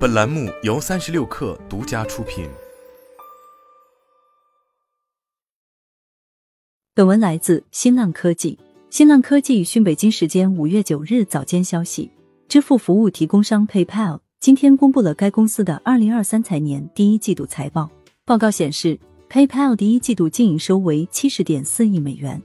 本栏目由三十六氪独家出品。本文来自新浪科技。新浪科技讯北京时间五月九日早间消息，支付服务提供商 PayPal 今天公布了该公司的二零二三财年第一季度财报。报告显示，PayPal 第一季度净营收为七十点四亿美元。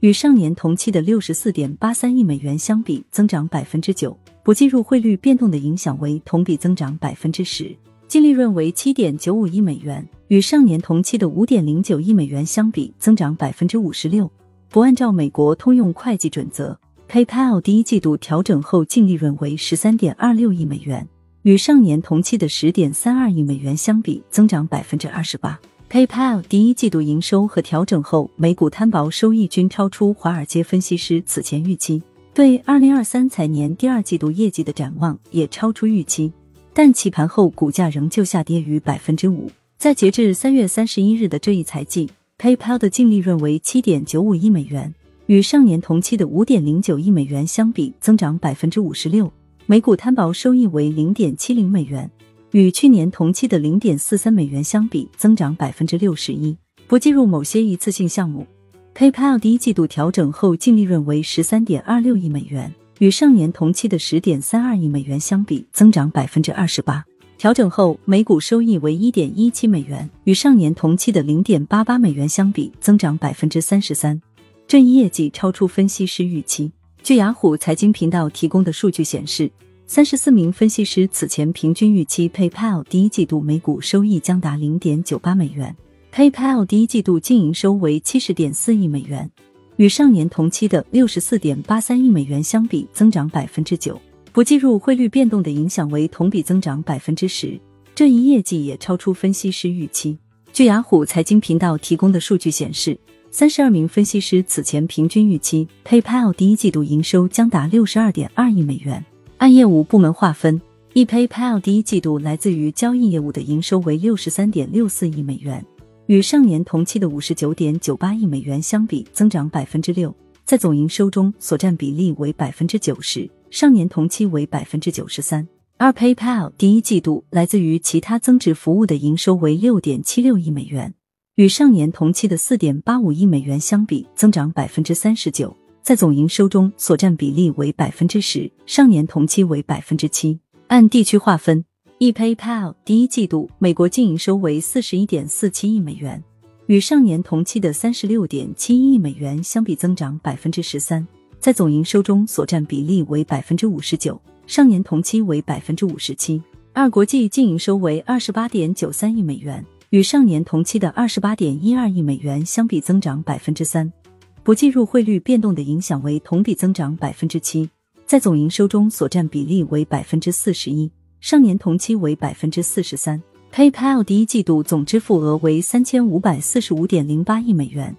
与上年同期的六十四点八三亿美元相比，增长百分之九，不计入汇率变动的影响为同比增长百分之十。净利润为七点九五亿美元，与上年同期的五点零九亿美元相比，增长百分之五十六。不按照美国通用会计准则，PayPal 第一季度调整后净利润为十三点二六亿美元，与上年同期的十点三二亿美元相比，增长百分之二十八。PayPal 第一季度营收和调整后每股摊薄收益均超出华尔街分析师此前预期，对二零二三财年第二季度业绩的展望也超出预期，但起盘后股价仍旧下跌逾百分之五。在截至三月三十一日的这一财季，PayPal 的净利润为七点九五亿美元，与上年同期的五点零九亿美元相比，增长百分之五十六，每股摊薄收益为零点七零美元。与去年同期的零点四三美元相比，增长百分之六十一。不计入某些一次性项目，PayPal 第一季度调整后净利润为十三点二六亿美元，与上年同期的十点三二亿美元相比，增长百分之二十八。调整后每股收益为一点一七美元，与上年同期的零点八八美元相比，增长百分之三十三。这一业绩超出分析师预期。据雅虎财经频道提供的数据显示。三十四名分析师此前平均预期 PayPal 第一季度每股收益将达零点九八美元。PayPal 第一季度净营收为七十点四亿美元，与上年同期的六十四点八三亿美元相比，增长百分之九，不计入汇率变动的影响为同比增长百分之十。这一业绩也超出分析师预期。据雅虎财经频道提供的数据显示，三十二名分析师此前平均预期 PayPal 第一季度营收将达六十二点二亿美元。按业务部门划分，ePayPal 第一季度来自于交易业务的营收为六十三点六四亿美元，与上年同期的五十九点九八亿美元相比，增长百分之六，在总营收中所占比例为百分之九十，上年同期为百分之九十三。而 PayPal 第一季度来自于其他增值服务的营收为六点七六亿美元，与上年同期的四点八五亿美元相比，增长百分之三十九。在总营收中所占比例为百分之十，上年同期为百分之七。按地区划分，ePayPal 第一季度美国净营收为四十一点四七亿美元，与上年同期的三十六点七一亿美元相比增长百分之十三，在总营收中所占比例为百分之五十九，上年同期为百分之五十七。二国际净营收为二十八点九三亿美元，与上年同期的二十八点一二亿美元相比增长百分之三。不计入汇率变动的影响为同比增长百分之七，在总营收中所占比例为百分之四十一，上年同期为百分之四十三。PayPal 第一季度总支付额为三千五百四十五点零八亿美元，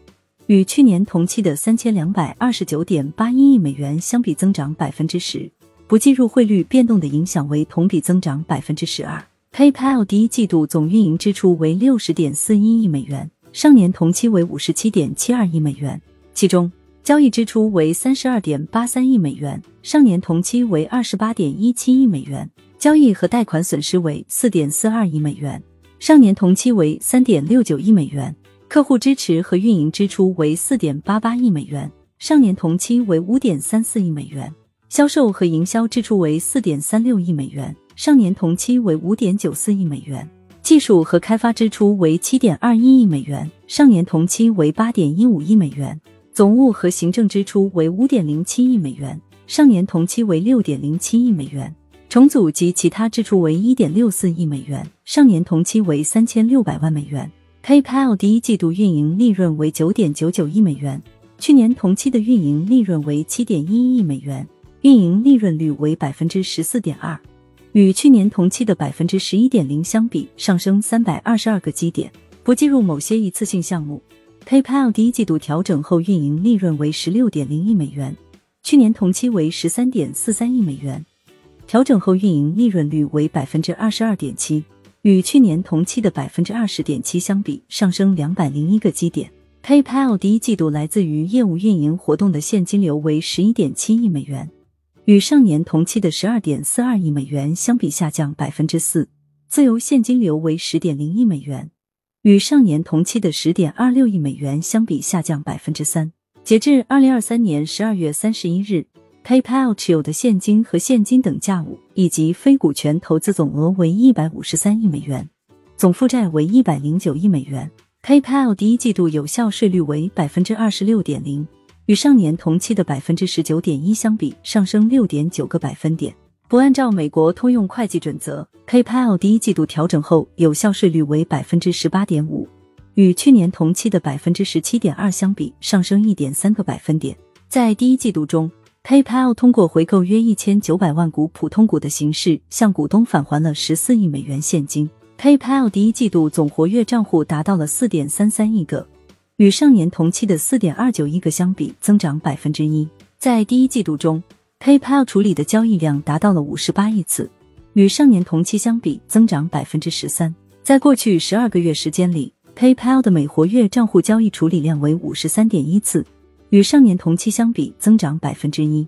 与去年同期的三千两百二十九点八一亿美元相比增长百分之十，不计入汇率变动的影响为同比增长百分之十二。PayPal 第一季度总运营支出为六十点四一亿美元，上年同期为五十七点七二亿美元。其中，交易支出为三十二点八三亿美元，上年同期为二十八点一七亿美元；交易和贷款损失为四点四二亿美元，上年同期为三点六九亿美元；客户支持和运营支出为四点八八亿美元，上年同期为五点三四亿美元；销售和营销支出为四点三六亿美元，上年同期为五点九四亿美元；技术和开发支出为七点二一亿美元，上年同期为八点一五亿美元。总务和行政支出为五点零七亿美元，上年同期为六点零七亿美元；重组及其他支出为一点六四亿美元，上年同期为三千六百万美元。PayPal 第一季度运营利润为九点九九亿美元，去年同期的运营利润为七点一亿美元，运营利润率为百分之十四点二，与去年同期的百分之十一点零相比，上升三百二十二个基点。不计入某些一次性项目。PayPal 第一季度调整后运营利润为十六点零亿美元，去年同期为十三点四三亿美元，调整后运营利润率为百分之二十二点七，与去年同期的百分之二十点七相比，上升两百零一个基点。PayPal 第一季度来自于业务运营活动的现金流为十一点七亿美元，与上年同期的十二点四二亿美元相比下降百分之四。自由现金流为十点零亿美元，与上年同期的十点二六亿美元相比下降百分之三。截至二零二三年十二月三十一日，PayPal 持有的现金和现金等价物以及非股权投资总额为一百五十三亿美元，总负债为一百零九亿美元。PayPal 第一季度有效税率为百分之二十六点零。与上年同期的百分之十九点一相比，上升六点九个百分点。不按照美国通用会计准则，PayPal 第一季度调整后有效税率为百分之十八点五，与去年同期的百分之十七点二相比，上升一点三个百分点。在第一季度中，PayPal 通过回购约一千九百万股普通股的形式，向股东返还了十四亿美元现金。PayPal 第一季度总活跃账户达到了四点三三亿个。与上年同期的四点二九亿个相比，增长百分之一。在第一季度中，PayPal 处理的交易量达到了五十八亿次，与上年同期相比，增长百分之十三。在过去十二个月时间里，PayPal 的每活跃账户交易处理量为五十三点一次，与上年同期相比，增长百分之一。